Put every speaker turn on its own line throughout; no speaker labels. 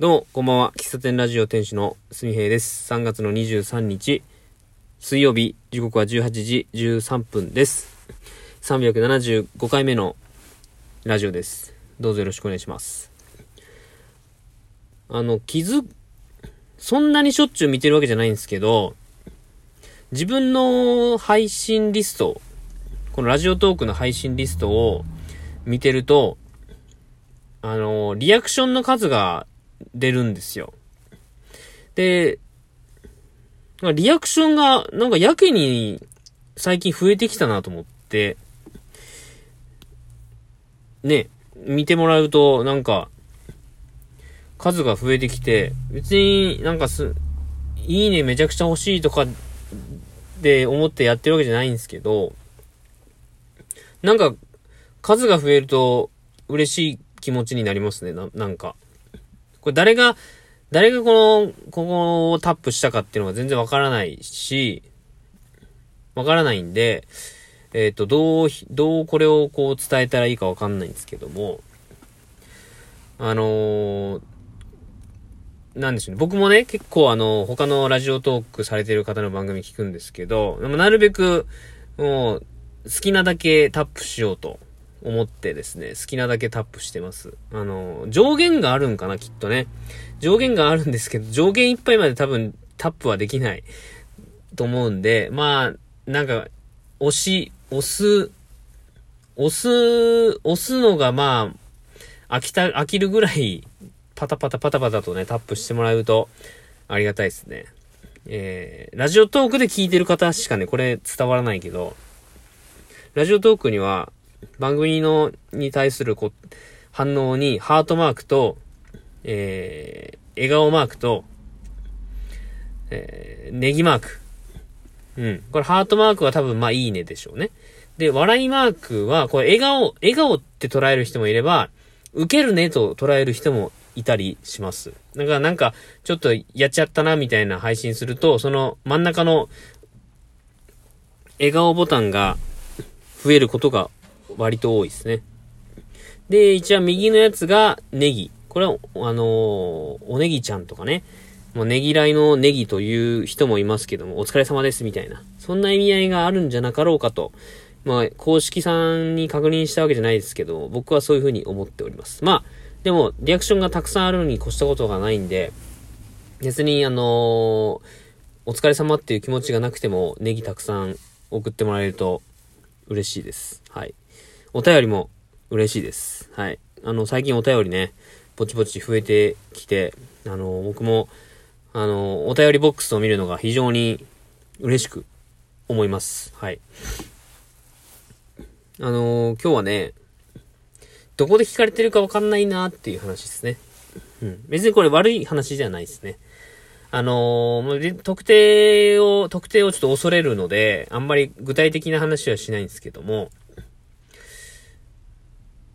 どうも、こんばんは。喫茶店ラジオ店主のすみへいです。3月の23日、水曜日、時刻は18時13分です。375回目のラジオです。どうぞよろしくお願いします。あの、気づ、そんなにしょっちゅう見てるわけじゃないんですけど、自分の配信リスト、このラジオトークの配信リストを見てると、あの、リアクションの数が出るんですよ。で、リアクションが、なんかやけに最近増えてきたなと思って、ね、見てもらうと、なんか、数が増えてきて、別になんかす、いいねめちゃくちゃ欲しいとかで思ってやってるわけじゃないんですけど、なんか、数が増えると嬉しい気持ちになりますね、ななんか。これ誰が、誰がこの、ここをタップしたかっていうのが全然わからないし、わからないんで、えっ、と、どう、どうこれをこう伝えたらいいかわかんないんですけども、あのーなんでしょうね。僕もね、結構あの、他のラジオトークされてる方の番組聞くんですけど、なるべく、もう、好きなだけタップしようと思ってですね、好きなだけタップしてます。あの、上限があるんかな、きっとね。上限があるんですけど、上限いっぱいまで多分タップはできないと思うんで、まあ、なんか、押し、押す、押す、押すのがまあ、飽きた、飽きるぐらい、パタパタパタパタとね、タップしてもらうと、ありがたいですね。えー、ラジオトークで聞いてる方しかね、これ伝わらないけど、ラジオトークには、番組の、に対するこ反応に、ハートマークと、えー、笑顔マークと、えー、ネギマーク。うん。これハートマークは多分まあいいねでしょうね。で、笑いマークは、これ笑顔、笑顔って捉える人もいれば、受けるねと捉える人もいたりします。だからなんか、ちょっとやっちゃったなみたいな配信すると、その真ん中の笑顔ボタンが増えることが割と多いですね。で、一応右のやつがネギ。これは、あのーおネギちゃんとかね。もうねぎらいのネギという人もいますけども、お疲れ様ですみたいな。そんな意味合いがあるんじゃなかろうかと。まあ、公式さんに確認したわけじゃないですけど、僕はそういうふうに思っております。まあ、でも、リアクションがたくさんあるのに越したことがないんで、別に、あのーお疲れ様っていう気持ちがなくても、ネギたくさん送ってもらえると嬉しいです。はい。お便りも嬉しいです。はい。あの、最近お便りね、ぼちぼち増えてきて、あの、僕も、あの、お便りボックスを見るのが非常に嬉しく思います。はい。あの、今日はね、どこで聞かれてるかわかんないなっていう話ですね。うん。別にこれ悪い話じゃないですね。あのー特定を、特定をちょっと恐れるので、あんまり具体的な話はしないんですけども、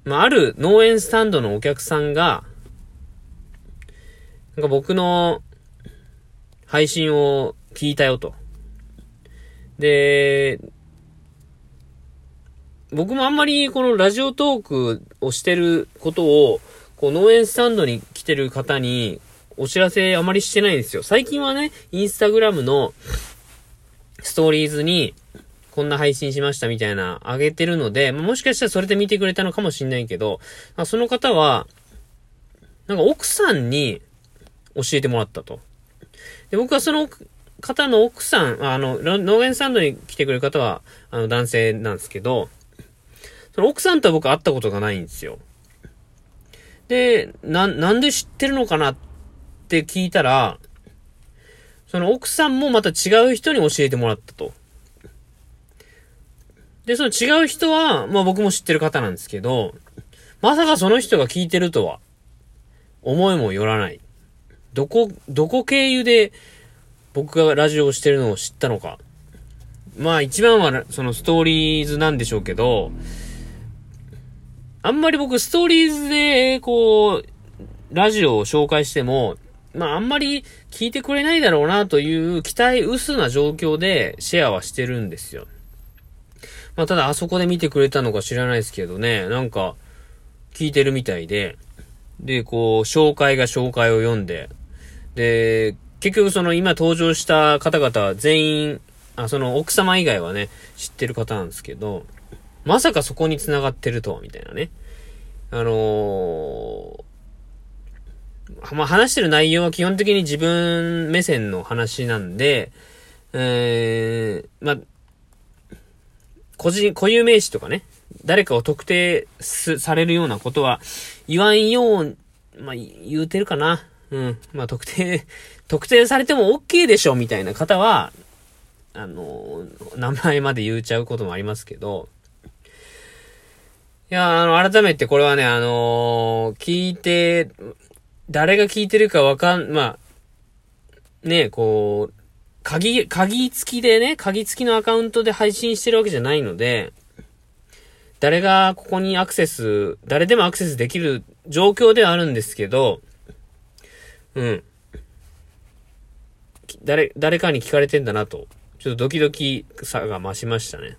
まあ、ある農園スタンドのお客さんが、なんか僕の配信を聞いたよと。で、僕もあんまりこのラジオトークをしてることを、こう農園スタンドに来てる方にお知らせあまりしてないんですよ。最近はね、インスタグラムのストーリーズにこんな配信しましたみたいな上げてるので、もしかしたらそれで見てくれたのかもしんないけど、まあその方は、なんか奥さんに教えてもらったと。で、僕はその方の奥さん、あの、農園スタンドに来てくれる方は、あの、男性なんですけど、その奥さんとは僕会ったことがないんですよ。で、な、なんで知ってるのかなって聞いたら、その奥さんもまた違う人に教えてもらったと。で、その違う人は、まあ僕も知ってる方なんですけど、まさかその人が聞いてるとは、思いもよらない。どこ、どこ経由で僕がラジオをしてるのを知ったのか。まあ一番はそのストーリーズなんでしょうけど、あんまり僕ストーリーズで、こう、ラジオを紹介しても、まああんまり聞いてくれないだろうなという期待薄な状況でシェアはしてるんですよ。まあただあそこで見てくれたのか知らないですけどね、なんか聞いてるみたいで、で、こう、紹介が紹介を読んで、で、結局その今登場した方々は全員、あ、その奥様以外はね、知ってる方なんですけど、まさかそこに繋がってるとは、みたいなね。あのー、まあ、話してる内容は基本的に自分目線の話なんで、えー、まあ、個人、固有名詞とかね、誰かを特定されるようなことは言わんよう、まあ、言うてるかな。うん。まあ、特定、特定されても OK でしょ、みたいな方は、あの、名前まで言うちゃうこともありますけど、いや、あの、改めてこれはね、あのー、聞いて、誰が聞いてるかわかん、まあ、ね、こう、鍵、鍵付きでね、鍵付きのアカウントで配信してるわけじゃないので、誰がここにアクセス、誰でもアクセスできる状況ではあるんですけど、うん。誰、誰かに聞かれてんだなと、ちょっとドキドキさが増しましたね。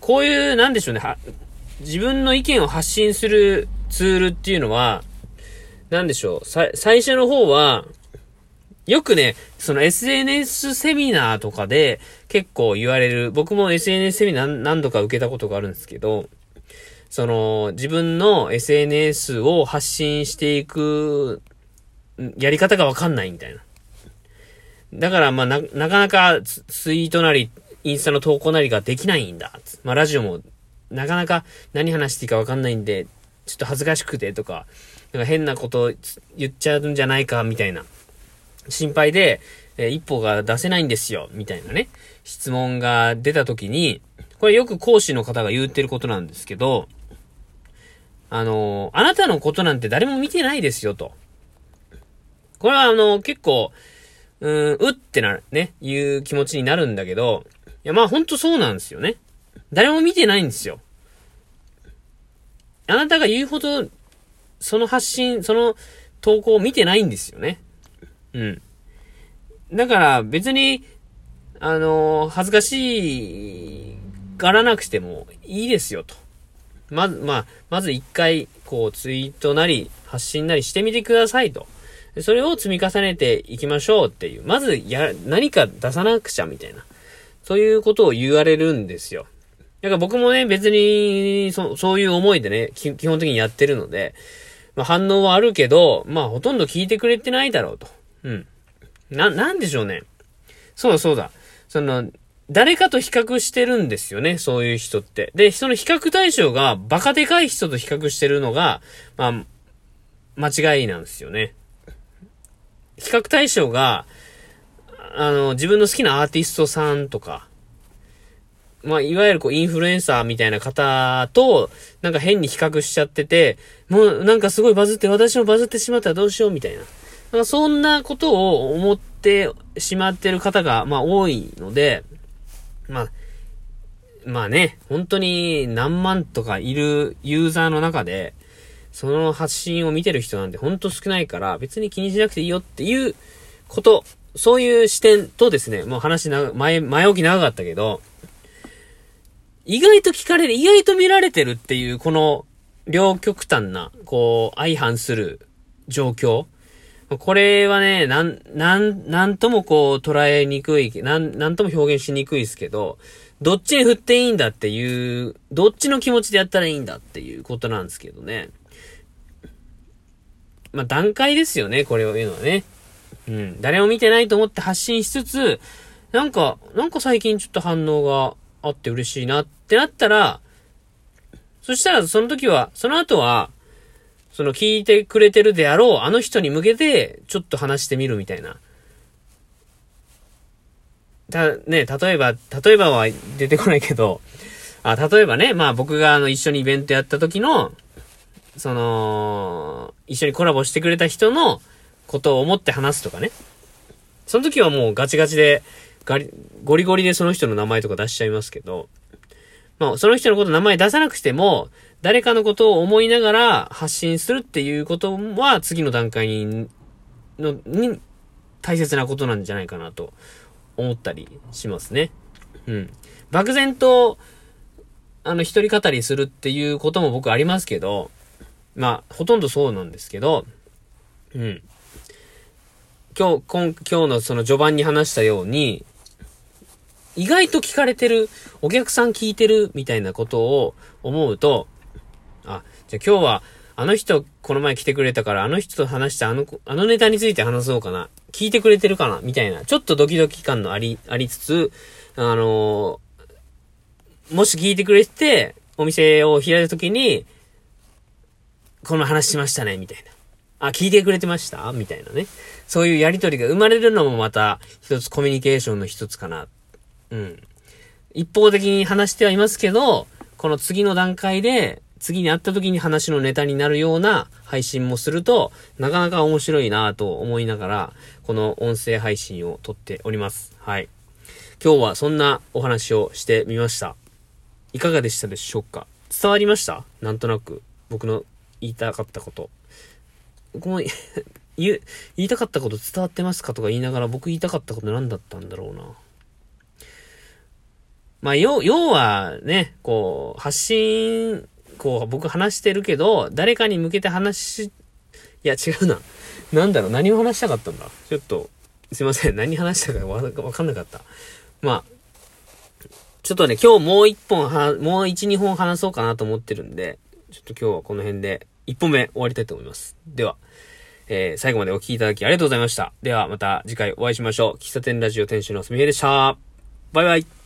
こういう、なんでしょうね、は自分の意見を発信するツールっていうのは、なんでしょう、さ、最初の方は、よくね、その SNS セミナーとかで結構言われる、僕も SNS セミナー何度か受けたことがあるんですけど、その、自分の SNS を発信していく、やり方がわかんないみたいな。だから、まあ、な、なかなかツイートなり、インスタの投稿なりができないんだ。まあ、ラジオも、なかなか何話していいかわかんないんで、ちょっと恥ずかしくてとか、なんか変なこと言っちゃうんじゃないか、みたいな。心配で、えー、一歩が出せないんですよ、みたいなね。質問が出た時に、これよく講師の方が言ってることなんですけど、あの、あなたのことなんて誰も見てないですよ、と。これはあの、結構、うん、うってなる、ね、いう気持ちになるんだけど、いや、まあほんとそうなんですよね。誰も見てないんですよ。あなたが言うほど、その発信、その投稿を見てないんですよね。うん。だから別に、あの恥ずかしいがらなくてもいいですよと。まず、まあ、まず一回、こう、ツイートなり、発信なりしてみてくださいと。それを積み重ねていきましょうっていう。まず、や、何か出さなくちゃみたいな。そういうことを言われるんですよ。だから僕もね、別に、そ、そういう思いでね、基本的にやってるので、まあ、反応はあるけど、まあ、ほとんど聞いてくれてないだろうと。うん。な、なんでしょうね。そうだそうだ。その、誰かと比較してるんですよね、そういう人って。で、その比較対象がバカでかい人と比較してるのが、まあ、間違いなんですよね。比較対象が、あの、自分の好きなアーティストさんとか、まあ、いわゆるこう、インフルエンサーみたいな方と、なんか変に比較しちゃってて、もうなんかすごいバズって、私もバズってしまったらどうしようみたいな。なんかそんなことを思ってしまってる方が、まあ多いので、まあ、まあね、本当に何万とかいるユーザーの中で、その発信を見てる人なんてほんと少ないから、別に気にしなくていいよっていうこと、そういう視点とですね、もう話な、前、前置き長かったけど、意外と聞かれる、意外と見られてるっていう、この、両極端な、こう、相反する状況。これはね、なん、なん、なんともこう捉えにくい、なん、なんとも表現しにくいですけど、どっちに振っていいんだっていう、どっちの気持ちでやったらいいんだっていうことなんですけどね。まあ、段階ですよね、これを言うのはね。うん。誰も見てないと思って発信しつつ、なんか、なんか最近ちょっと反応があって嬉しいなってなったら、そしたらその時は、その後は、その聞いてくれてるであろう、あの人に向けて、ちょっと話してみるみたいな。た、ね、例えば、例えばは出てこないけど、あ、例えばね、まあ僕があの一緒にイベントやった時の、その、一緒にコラボしてくれた人のことを思って話すとかね。その時はもうガチガチで、ガリ、ゴリゴリでその人の名前とか出しちゃいますけど、まあその人のこと名前出さなくても、誰かのことを思いながら発信するっていうことは次の段階に、の、に大切なことなんじゃないかなと思ったりしますね。うん。漠然と、あの、一人語りするっていうことも僕ありますけど、まあ、ほとんどそうなんですけど、うん。今日、今日のその序盤に話したように、意外と聞かれてる、お客さん聞いてるみたいなことを思うと、あ、じゃあ今日は、あの人、この前来てくれたから、あの人と話したあの、あのネタについて話そうかな。聞いてくれてるかな？みたいな。ちょっとドキドキ感のあり、ありつつ、あのー、もし聞いてくれて、お店を開いた時に、この話しましたね、みたいな。あ、聞いてくれてました？みたいなね。そういうやりとりが生まれるのもまた、一つコミュニケーションの一つかな。うん。一方的に話してはいますけど、この次の段階で、次に会った時に話のネタになるような配信もすると、なかなか面白いなと思いながら、この音声配信を撮っております。はい。今日はそんなお話をしてみました。いかがでしたでしょうか？伝わりました？なんとなく、僕の言いたかったこと。僕も 言、言いたかったこと伝わってますか？とか言いながら僕言いたかったこと何だったんだろうな。まあ、要、要はね、こう、発信こう、僕話してるけど、誰かに向けて話し、いや、違うな。なんだろう、何を話したかったんだ？ちょっと、すいません。何話したかわかんなかった。まあ、ちょっとね、今日もう一本は、もう一、二本話そうかなと思ってるんで、ちょっと今日はこの辺で、一本目終わりたいと思います。では、えー、最後までお聴きいただきありがとうございました。では、また次回お会いしましょう。喫茶店ラジオ店主のすみへでした。バイバイ。